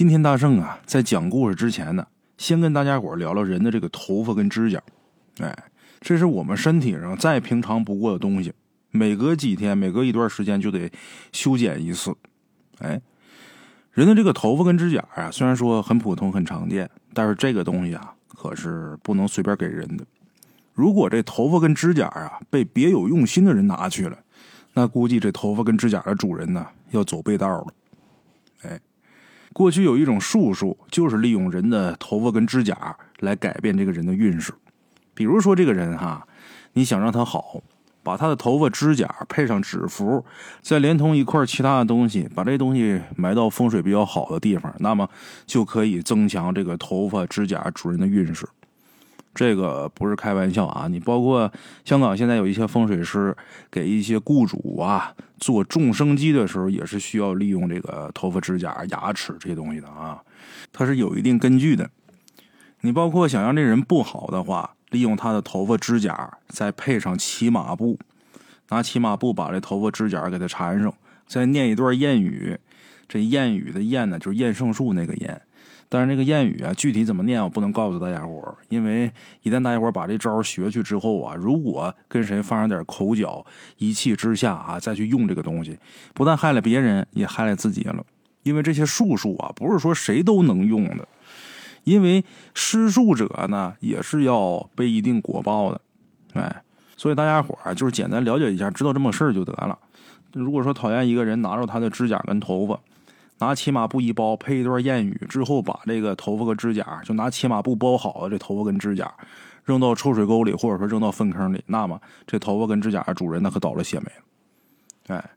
今天大圣啊，在讲故事之前呢，先跟大家伙聊聊人的这个头发跟指甲。哎，这是我们身体上再平常不过的东西，每隔几天、每隔一段时间就得修剪一次。哎，人的这个头发跟指甲啊，虽然说很普通、很常见，但是这个东西啊，可是不能随便给人的。如果这头发跟指甲啊被别有用心的人拿去了，那估计这头发跟指甲的主人呢要走背道了。哎。过去有一种术数，就是利用人的头发跟指甲来改变这个人的运势。比如说，这个人哈，你想让他好，把他的头发、指甲配上纸符，再连同一块其他的东西，把这东西埋到风水比较好的地方，那么就可以增强这个头发、指甲主人的运势。这个不是开玩笑啊！你包括香港现在有一些风水师给一些雇主啊做众生机的时候，也是需要利用这个头发、指甲、牙齿这些东西的啊，它是有一定根据的。你包括想让这人不好的话，利用他的头发、指甲，再配上骑马布，拿骑马布把这头发、指甲给他缠上，再念一段谚语。这谚语的谚呢，就是厌胜术那个谚。但是这个谚语啊，具体怎么念我不能告诉大家伙因为一旦大家伙把这招学去之后啊，如果跟谁发生点口角，一气之下啊再去用这个东西，不但害了别人，也害了自己了。因为这些术数啊，不是说谁都能用的，因为施术者呢也是要背一定果报的，哎，所以大家伙啊就是简单了解一下，知道这么事儿就得了。如果说讨厌一个人拿着他的指甲跟头发。拿骑马布一包，配一段谚语之后，把这个头发和指甲，就拿骑马布包好了，这头发跟指甲扔到臭水沟里，或者说扔到粪坑里，那么这头发跟指甲主人那可倒了血霉了。哎，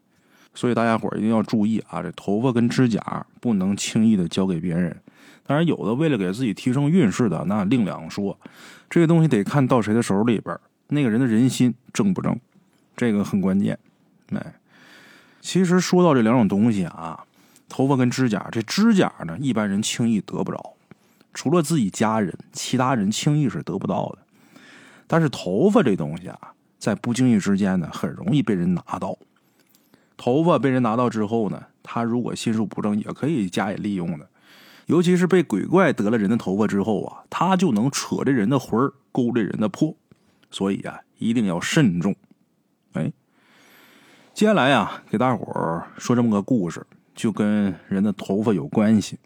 所以大家伙一定要注意啊，这头发跟指甲不能轻易的交给别人。当然，有的为了给自己提升运势的，那另两说。这个东西得看到谁的手里边，那个人的人心正不正，这个很关键。哎，其实说到这两种东西啊。头发跟指甲，这指甲呢，一般人轻易得不着，除了自己家人，其他人轻易是得不到的。但是头发这东西啊，在不经意之间呢，很容易被人拿到。头发被人拿到之后呢，他如果心术不正，也可以加以利用的。尤其是被鬼怪得了人的头发之后啊，他就能扯这人的魂儿，勾这人的魄。所以啊，一定要慎重。哎，接下来啊，给大伙儿说这么个故事。就跟人的头发有关系。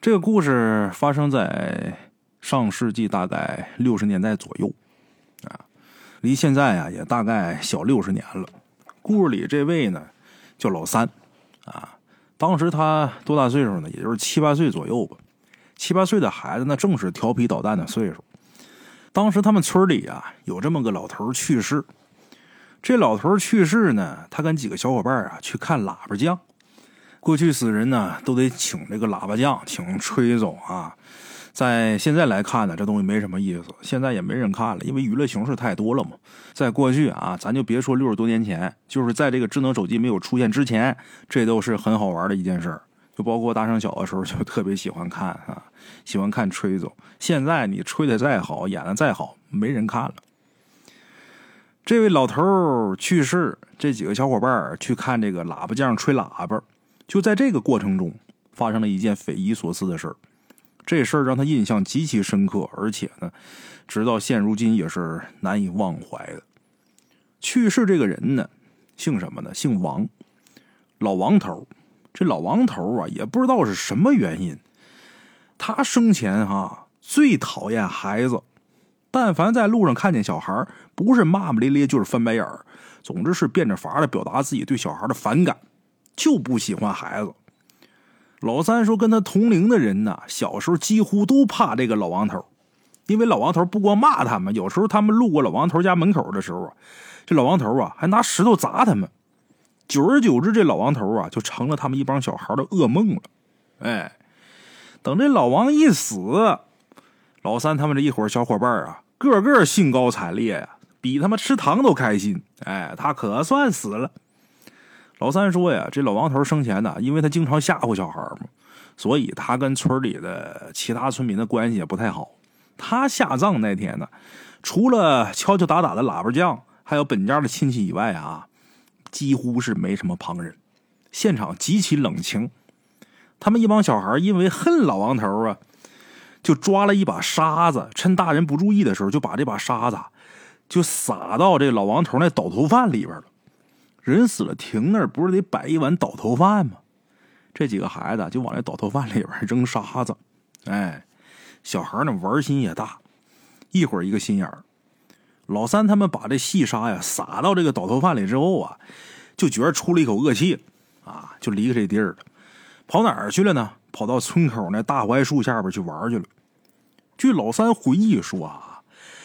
这个故事发生在上世纪大概六十年代左右，啊，离现在啊也大概小六十年了。故事里这位呢叫老三，啊，当时他多大岁数呢？也就是七八岁左右吧。七八岁的孩子那正是调皮捣蛋的岁数。当时他们村里啊有这么个老头去世，这老头去世呢，他跟几个小伙伴啊去看喇叭匠。过去死人呢，都得请这个喇叭匠，请吹走啊。在现在来看呢，这东西没什么意思，现在也没人看了，因为娱乐形式太多了嘛。在过去啊，咱就别说六十多年前，就是在这个智能手机没有出现之前，这都是很好玩的一件事就包括大圣小的时候，就特别喜欢看啊，喜欢看吹走。现在你吹的再好，演的再好，没人看了。这位老头去世，这几个小伙伴去看这个喇叭匠吹喇叭。就在这个过程中，发生了一件匪夷所思的事儿。这事儿让他印象极其深刻，而且呢，直到现如今也是难以忘怀的。去世这个人呢，姓什么呢？姓王，老王头。这老王头啊，也不知道是什么原因，他生前哈最讨厌孩子，但凡在路上看见小孩，不是骂骂咧咧，就是翻白眼儿，总之是变着法的表达自己对小孩的反感。就不喜欢孩子。老三说：“跟他同龄的人呢，小时候几乎都怕这个老王头，因为老王头不光骂他们，有时候他们路过老王头家门口的时候啊，这老王头啊还拿石头砸他们。久而久之，这老王头啊就成了他们一帮小孩的噩梦了。哎，等这老王一死，老三他们这一伙小伙伴啊，个个兴高采烈呀，比他妈吃糖都开心。哎，他可算死了。”老三说呀，这老王头生前呢，因为他经常吓唬小孩嘛，所以他跟村里的其他村民的关系也不太好。他下葬那天呢，除了敲敲打打的喇叭匠，还有本家的亲戚以外啊，几乎是没什么旁人，现场极其冷清。他们一帮小孩因为恨老王头啊，就抓了一把沙子，趁大人不注意的时候，就把这把沙子就撒到这老王头那倒头饭里边了。人死了，停那儿不是得摆一碗倒头饭吗？这几个孩子就往那倒头饭里边扔沙子。哎，小孩呢玩心也大，一会儿一个心眼儿。老三他们把这细沙呀撒到这个倒头饭里之后啊，就觉得出了一口恶气，啊，就离开这地儿了。跑哪儿去了呢？跑到村口那大槐树下边去玩去了。据老三回忆说啊，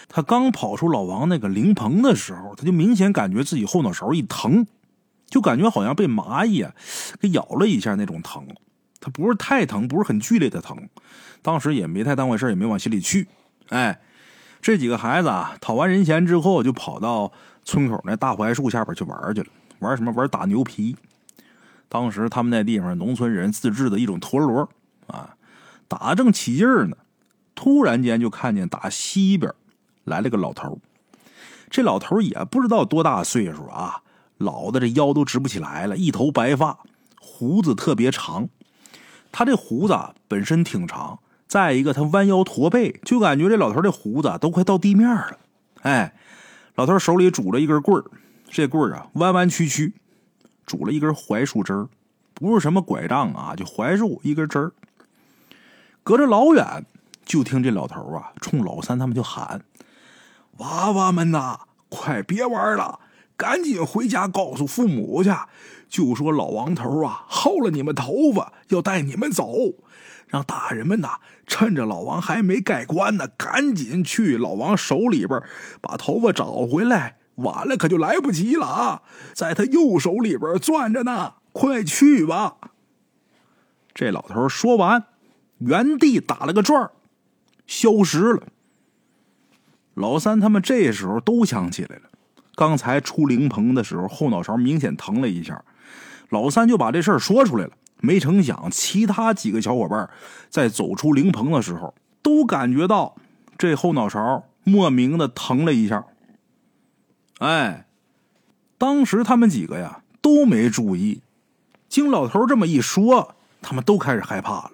他刚跑出老王那个灵棚的时候，他就明显感觉自己后脑勺一疼，就感觉好像被蚂蚁啊给咬了一下那种疼。他不是太疼，不是很剧烈的疼。当时也没太当回事，也没往心里去。哎，这几个孩子啊，讨完人嫌之后，就跑到村口那大槐树下边去玩去了。玩什么？玩打牛皮。当时他们那地方，农村人自制的一种陀螺啊，打正起劲呢，突然间就看见打西边来了个老头这老头也不知道多大岁数啊，老的这腰都直不起来了，一头白发，胡子特别长。他这胡子本身挺长，再一个他弯腰驼背，就感觉这老头这胡子都快到地面了。哎，老头手里拄着一根棍儿，这棍儿啊弯弯曲曲。拄了一根槐树枝儿，不是什么拐杖啊，就槐树一根枝儿。隔着老远，就听这老头啊，冲老三他们就喊：“娃娃们呐，快别玩了，赶紧回家告诉父母去，就说老王头啊薅了你们头发，要带你们走，让大人们呐趁着老王还没盖棺呢，赶紧去老王手里边把头发找回来。”晚了可就来不及了啊！在他右手里边攥着呢，快去吧！这老头说完，原地打了个转消失了。老三他们这时候都想起来了，刚才出灵棚的时候后脑勺明显疼了一下，老三就把这事儿说出来了。没成想，其他几个小伙伴在走出灵棚的时候，都感觉到这后脑勺莫名的疼了一下。哎，当时他们几个呀都没注意，经老头这么一说，他们都开始害怕了，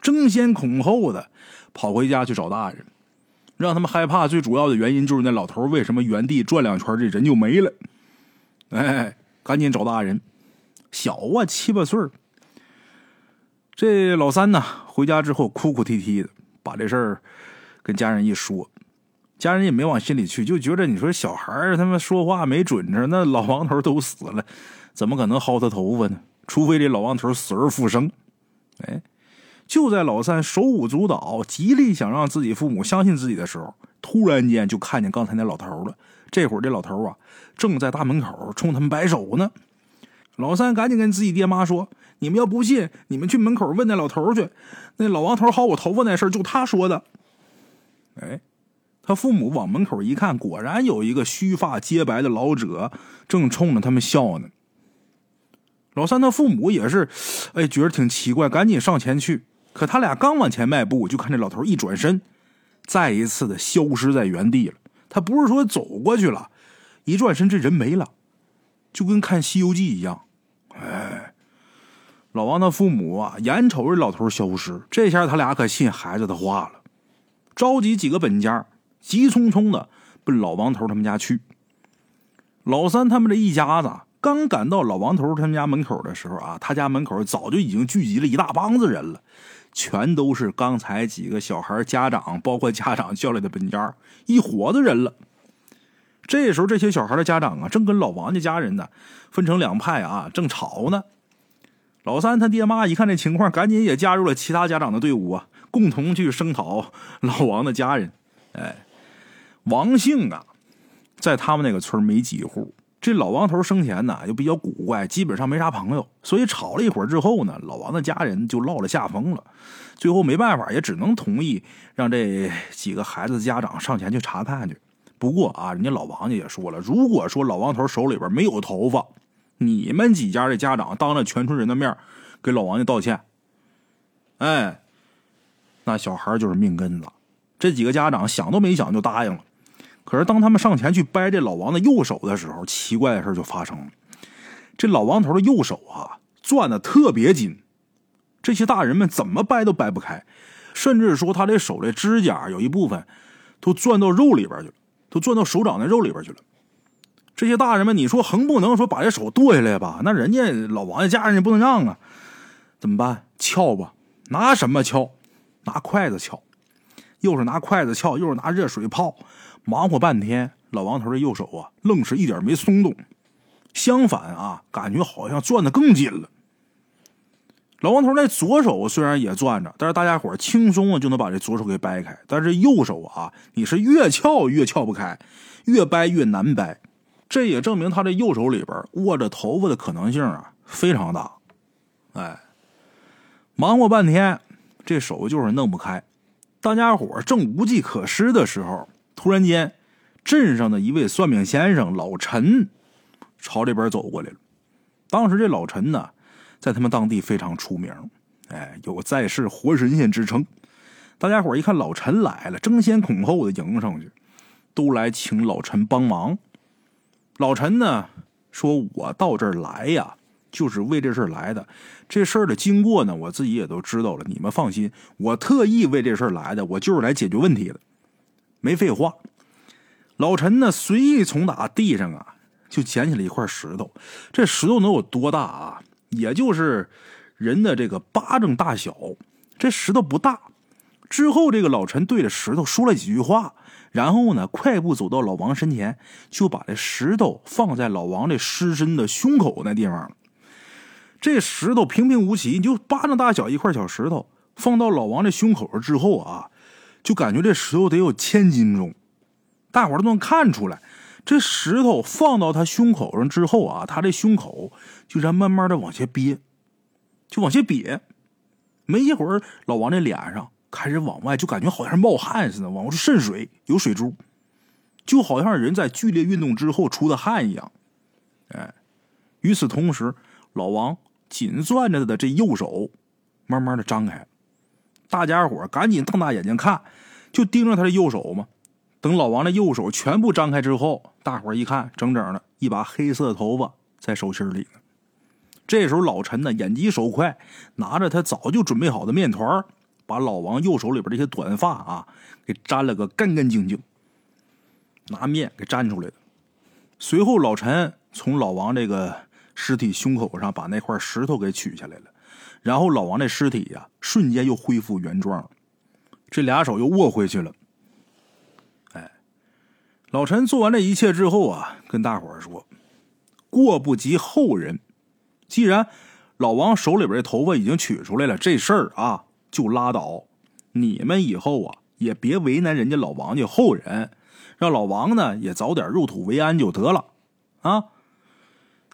争先恐后的跑回家去找大人。让他们害怕最主要的原因就是那老头为什么原地转两圈这人就没了？哎，赶紧找大人，小啊七八岁这老三呢回家之后哭哭啼啼的，把这事儿跟家人一说。家人也没往心里去，就觉得你说小孩他妈说话没准着，那老王头都死了，怎么可能薅他头发呢？除非这老王头死而复生。哎，就在老三手舞足蹈、极力想让自己父母相信自己的时候，突然间就看见刚才那老头了。这会儿这老头啊，正在大门口冲他们摆手呢。老三赶紧跟自己爹妈说：“你们要不信，你们去门口问那老头去。那老王头薅我头发那事就他说的。”哎。他父母往门口一看，果然有一个须发皆白的老者正冲着他们笑呢。老三他父母也是，哎，觉得挺奇怪，赶紧上前去。可他俩刚往前迈步，就看这老头一转身，再一次的消失在原地了。他不是说走过去了，一转身这人没了，就跟看《西游记》一样。哎，老王的父母啊，眼瞅着老头消失，这下他俩可信孩子的话了，召集几个本家。急匆匆的奔老王头他们家去。老三他们这一家子刚赶到老王头他们家门口的时候啊，他家门口早就已经聚集了一大帮子人了，全都是刚才几个小孩家长，包括家长叫来的本家，一伙子人了。这时候，这些小孩的家长啊，正跟老王家家人呢分成两派啊，正吵呢。老三他爹妈一看这情况，赶紧也加入了其他家长的队伍啊，共同去声讨老王的家人。哎。王姓啊，在他们那个村没几户。这老王头生前呢又比较古怪，基本上没啥朋友，所以吵了一会儿之后呢，老王的家人就落了下风了。最后没办法，也只能同意让这几个孩子的家长上前去查看去。不过啊，人家老王家也说了，如果说老王头手里边没有头发，你们几家的家长当着全村人的面给老王家道歉，哎，那小孩就是命根子。这几个家长想都没想就答应了。可是，当他们上前去掰这老王的右手的时候，奇怪的事就发生了。这老王头的右手啊，攥的特别紧，这些大人们怎么掰都掰不开，甚至说他这手的指甲有一部分都攥到肉里边去了，都攥到手掌的肉里边去了。这些大人们，你说横不能说把这手剁下来吧？那人家老王家家人也不能让啊，怎么办？撬吧，拿什么撬？拿筷子撬，又是拿筷子撬，又是拿热水泡，忙活半天，老王头的右手啊，愣是一点没松动，相反啊，感觉好像攥得更紧了。老王头那左手虽然也攥着，但是大家伙轻松啊就能把这左手给掰开，但是右手啊，你是越撬越撬不开，越掰越难掰。这也证明他这右手里边握着头发的可能性啊非常大，哎，忙活半天，这手就是弄不开。大家伙正无计可施的时候，突然间，镇上的一位算命先生老陈朝这边走过来了。当时这老陈呢，在他们当地非常出名，哎，有在世活神仙之称。大家伙一看老陈来了，争先恐后的迎上去，都来请老陈帮忙。老陈呢说：“我到这儿来呀，就是为这事儿来的。这事儿的经过呢，我自己也都知道了。你们放心，我特意为这事儿来的，我就是来解决问题的。没废话。”老陈呢随意从打地上啊就捡起了一块石头，这石头能有多大啊？也就是人的这个巴掌大小。这石头不大。之后，这个老陈对着石头说了几句话。然后呢，快步走到老王身前，就把这石头放在老王这尸身的胸口那地方这石头平平无奇，就巴掌大小一块小石头，放到老王这胸口之后啊，就感觉这石头得有千斤重。大伙都能看出来，这石头放到他胸口上之后啊，他这胸口就在慢慢的往下憋，就往下瘪。没一会儿，老王这脸上。开始往外，就感觉好像冒汗似的，往外渗水，有水珠，就好像人在剧烈运动之后出的汗一样。哎，与此同时，老王紧攥着的这右手慢慢的张开，大家伙赶紧瞪大眼睛看，就盯着他的右手嘛。等老王的右手全部张开之后，大伙一看，整整的一把黑色的头发在手心里呢。这时候，老陈呢眼疾手快，拿着他早就准备好的面团把老王右手里边这些短发啊，给粘了个干干净净，拿面给粘出来的。随后，老陈从老王这个尸体胸口上把那块石头给取下来了，然后老王这尸体呀，瞬间又恢复原状，这俩手又握回去了。哎，老陈做完这一切之后啊，跟大伙儿说：“过不及后人，既然老王手里边的头发已经取出来了，这事儿啊。”就拉倒，你们以后啊也别为难人家老王家后人，让老王呢也早点入土为安就得了啊。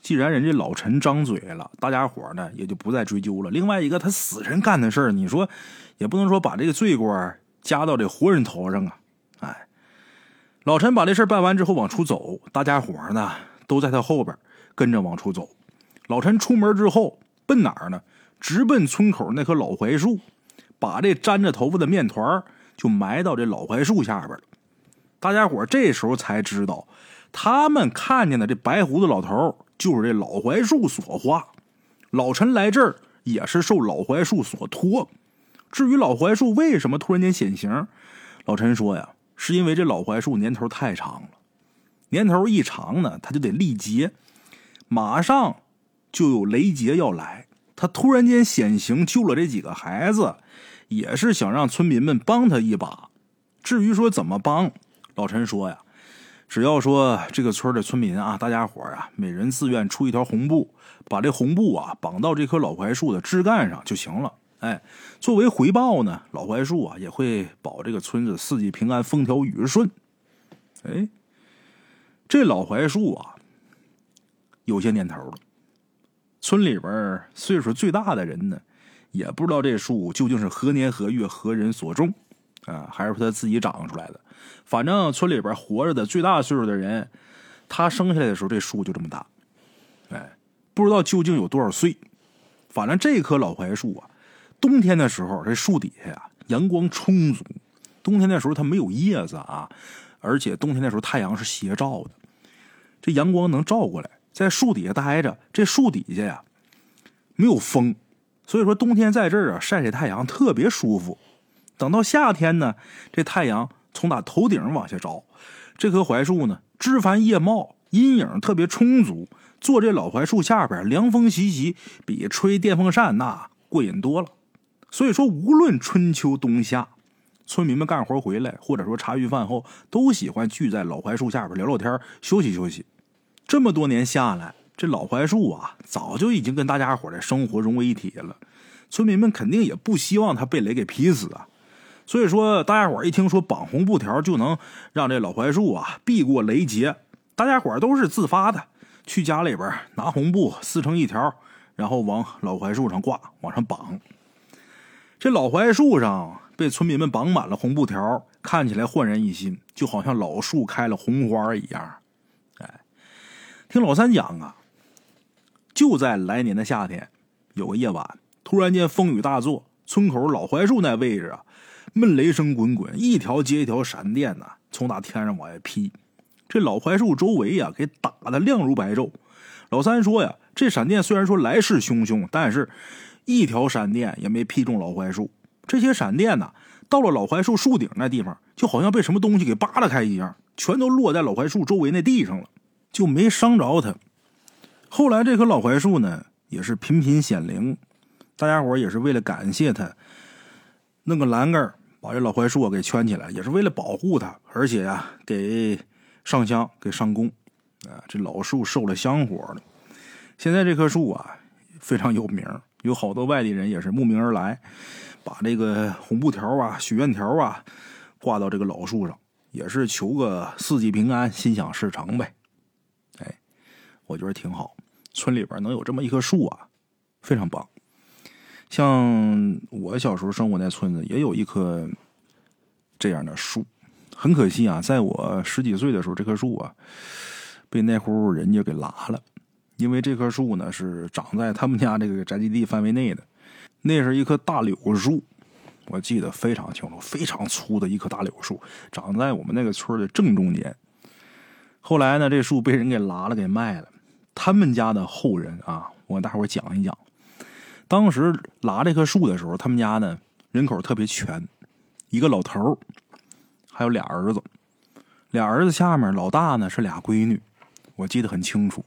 既然人家老陈张嘴了，大家伙呢也就不再追究了。另外一个，他死人干的事儿，你说也不能说把这个罪过加到这活人头上啊。哎，老陈把这事办完之后往出走，大家伙呢都在他后边跟着往出走。老陈出门之后奔哪儿呢？直奔村口那棵老槐树。把这粘着头发的面团就埋到这老槐树下边了。大家伙这时候才知道，他们看见的这白胡子老头就是这老槐树所化。老陈来这儿也是受老槐树所托。至于老槐树为什么突然间显形，老陈说呀，是因为这老槐树年头太长了，年头一长呢，他就得历劫，马上就有雷劫要来。他突然间显形，救了这几个孩子。也是想让村民们帮他一把。至于说怎么帮，老陈说呀，只要说这个村的村民啊，大家伙啊，每人自愿出一条红布，把这红布啊绑到这棵老槐树的枝干上就行了。哎，作为回报呢，老槐树啊也会保这个村子四季平安、风调雨顺。哎，这老槐树啊，有些年头了。村里边岁数最大的人呢。也不知道这树究竟是何年何月何人所种，啊，还是他自己长出来的？反正村里边活着的最大岁数的人，他生下来的时候这树就这么大，哎，不知道究竟有多少岁。反正这棵老槐树啊，冬天的时候这树底下呀阳光充足，冬天的时候它没有叶子啊，而且冬天的时候太阳是斜照的，这阳光能照过来，在树底下待着，这树底下呀没有风。所以说冬天在这儿啊晒晒太阳特别舒服。等到夏天呢，这太阳从他头顶往下着，这棵槐树呢枝繁叶茂，阴影特别充足。坐这老槐树下边，凉风习习，比吹电风扇那过瘾多了。所以说，无论春秋冬夏，村民们干活回来，或者说茶余饭后，都喜欢聚在老槐树下边聊聊天，休息休息。这么多年下来，这老槐树啊，早就已经跟大家伙的生活融为一体了。村民们肯定也不希望它被雷给劈死啊。所以说，大家伙一听说绑红布条就能让这老槐树啊避过雷劫，大家伙都是自发的。去家里边拿红布撕成一条，然后往老槐树上挂，往上绑。这老槐树上被村民们绑满了红布条，看起来焕然一新，就好像老树开了红花一样。哎，听老三讲啊，就在来年的夏天，有个夜晚，突然间风雨大作，村口老槐树那位置啊，闷雷声滚滚，一条接一条闪电呐，从打天上往下劈。这老槐树周围呀，给打的亮如白昼。老三说呀，这闪电虽然说来势汹汹，但是一条闪电也没劈中老槐树。这些闪电呢，到了老槐树树顶那地方，就好像被什么东西给扒拉开一样，全都落在老槐树周围那地上了，就没伤着它。后来这棵老槐树呢，也是频频显灵，大家伙也是为了感谢它，弄个栏杆把这老槐树给圈起来，也是为了保护它，而且呀，给。上香给上供，啊，这老树受了香火了。现在这棵树啊非常有名，有好多外地人也是慕名而来，把这个红布条啊、许愿条啊挂到这个老树上，也是求个四季平安、心想事成呗。哎，我觉得挺好，村里边能有这么一棵树啊，非常棒。像我小时候生活那村子，也有一棵这样的树。很可惜啊，在我十几岁的时候，这棵树啊被那户人家给拉了。因为这棵树呢是长在他们家这个宅基地范围内的，那是一棵大柳树，我记得非常清楚，非常粗的一棵大柳树，长在我们那个村的正中间。后来呢，这树被人给拉了，给卖了。他们家的后人啊，我给大伙讲一讲，当时拉这棵树的时候，他们家呢人口特别全，一个老头儿。还有俩儿子，俩儿子下面老大呢是俩闺女，我记得很清楚。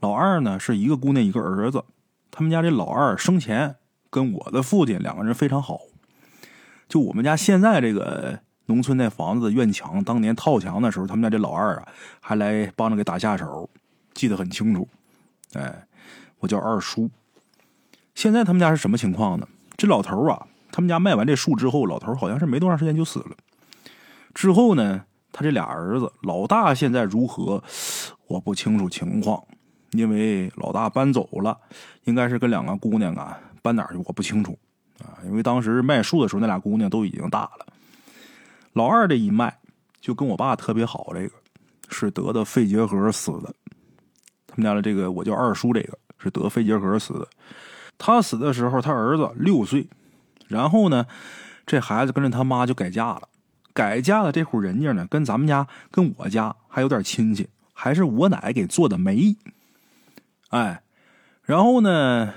老二呢是一个姑娘一个儿子。他们家这老二生前跟我的父亲两个人非常好。就我们家现在这个农村那房子的院墙，当年套墙的时候，他们家这老二啊还来帮着给打下手，记得很清楚。哎，我叫二叔。现在他们家是什么情况呢？这老头啊，他们家卖完这树之后，老头好像是没多长时间就死了。之后呢，他这俩儿子，老大现在如何，我不清楚情况，因为老大搬走了，应该是跟两个姑娘啊搬哪儿去，我不清楚啊。因为当时卖树的时候，那俩姑娘都已经大了。老二这一卖就跟我爸特别好，这个是得的肺结核死的。他们家的这个我叫二叔，这个是得肺结核死的。他死的时候，他儿子六岁，然后呢，这孩子跟着他妈就改嫁了。改嫁的这户人家呢，跟咱们家、跟我家还有点亲戚，还是我奶给做的媒。哎，然后呢，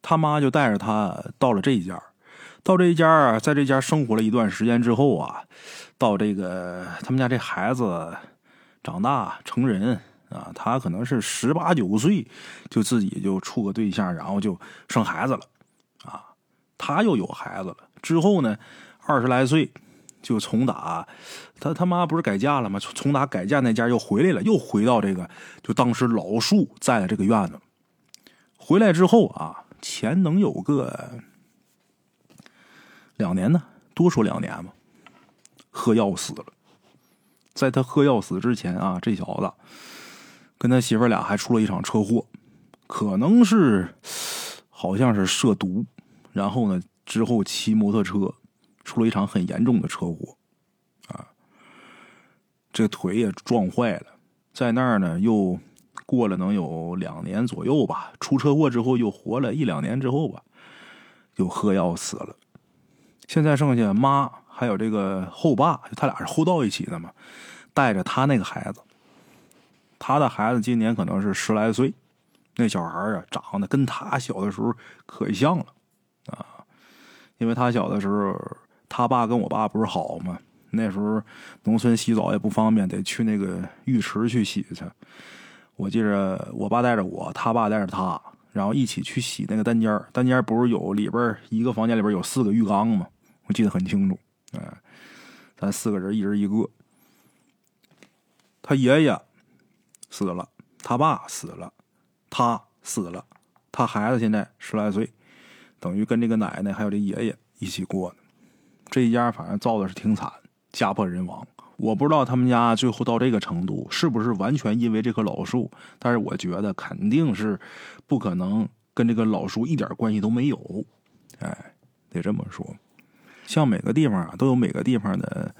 他妈就带着他到了这一家，到这一家，在这家生活了一段时间之后啊，到这个他们家这孩子长大成人啊，他可能是十八九岁就自己就处个对象，然后就生孩子了啊，他又有孩子了。之后呢，二十来岁。就从打他他妈不是改嫁了吗？从打改嫁那家又回来了，又回到这个就当时老树在的这个院子。回来之后啊，前能有个两年呢，多说两年吧。喝药死了，在他喝药死之前啊，这小子跟他媳妇俩还出了一场车祸，可能是好像是涉毒，然后呢之后骑摩托车。出了一场很严重的车祸，啊，这腿也撞坏了，在那儿呢，又过了能有两年左右吧。出车祸之后又活了一两年之后吧，就喝药死了。现在剩下妈还有这个后爸，他俩是后到一起的嘛，带着他那个孩子，他的孩子今年可能是十来岁，那小孩啊长得跟他小的时候可像了，啊因为他小的时候，他爸跟我爸不是好吗？那时候农村洗澡也不方便，得去那个浴池去洗去。我记着我爸带着我，他爸带着他，然后一起去洗那个单间单间不是有里边一个房间里边有四个浴缸吗？我记得很清楚。哎，咱四个人一人一个。他爷爷死了，他爸死了，他死了，他孩子现在十来岁，等于跟这个奶奶还有这爷爷一起过的。这一家反正造的是挺惨，家破人亡。我不知道他们家最后到这个程度是不是完全因为这棵老树，但是我觉得肯定是不可能跟这个老树一点关系都没有。哎，得这么说。像每个地方啊，都有每个地方的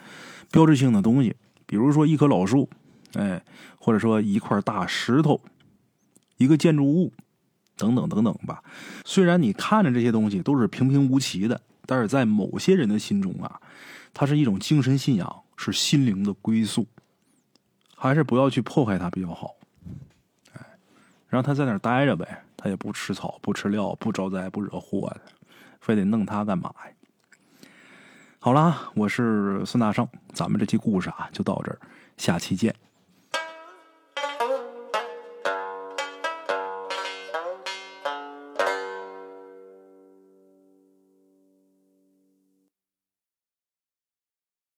标志性的东西，比如说一棵老树。哎，或者说一块大石头，一个建筑物，等等等等吧。虽然你看着这些东西都是平平无奇的，但是在某些人的心中啊，它是一种精神信仰，是心灵的归宿。还是不要去破坏它比较好。哎，让他在那儿待着呗，他也不吃草，不吃料，不招灾，不惹祸的，非得弄他干嘛呀？好啦，我是孙大圣，咱们这期故事啊就到这儿，下期见。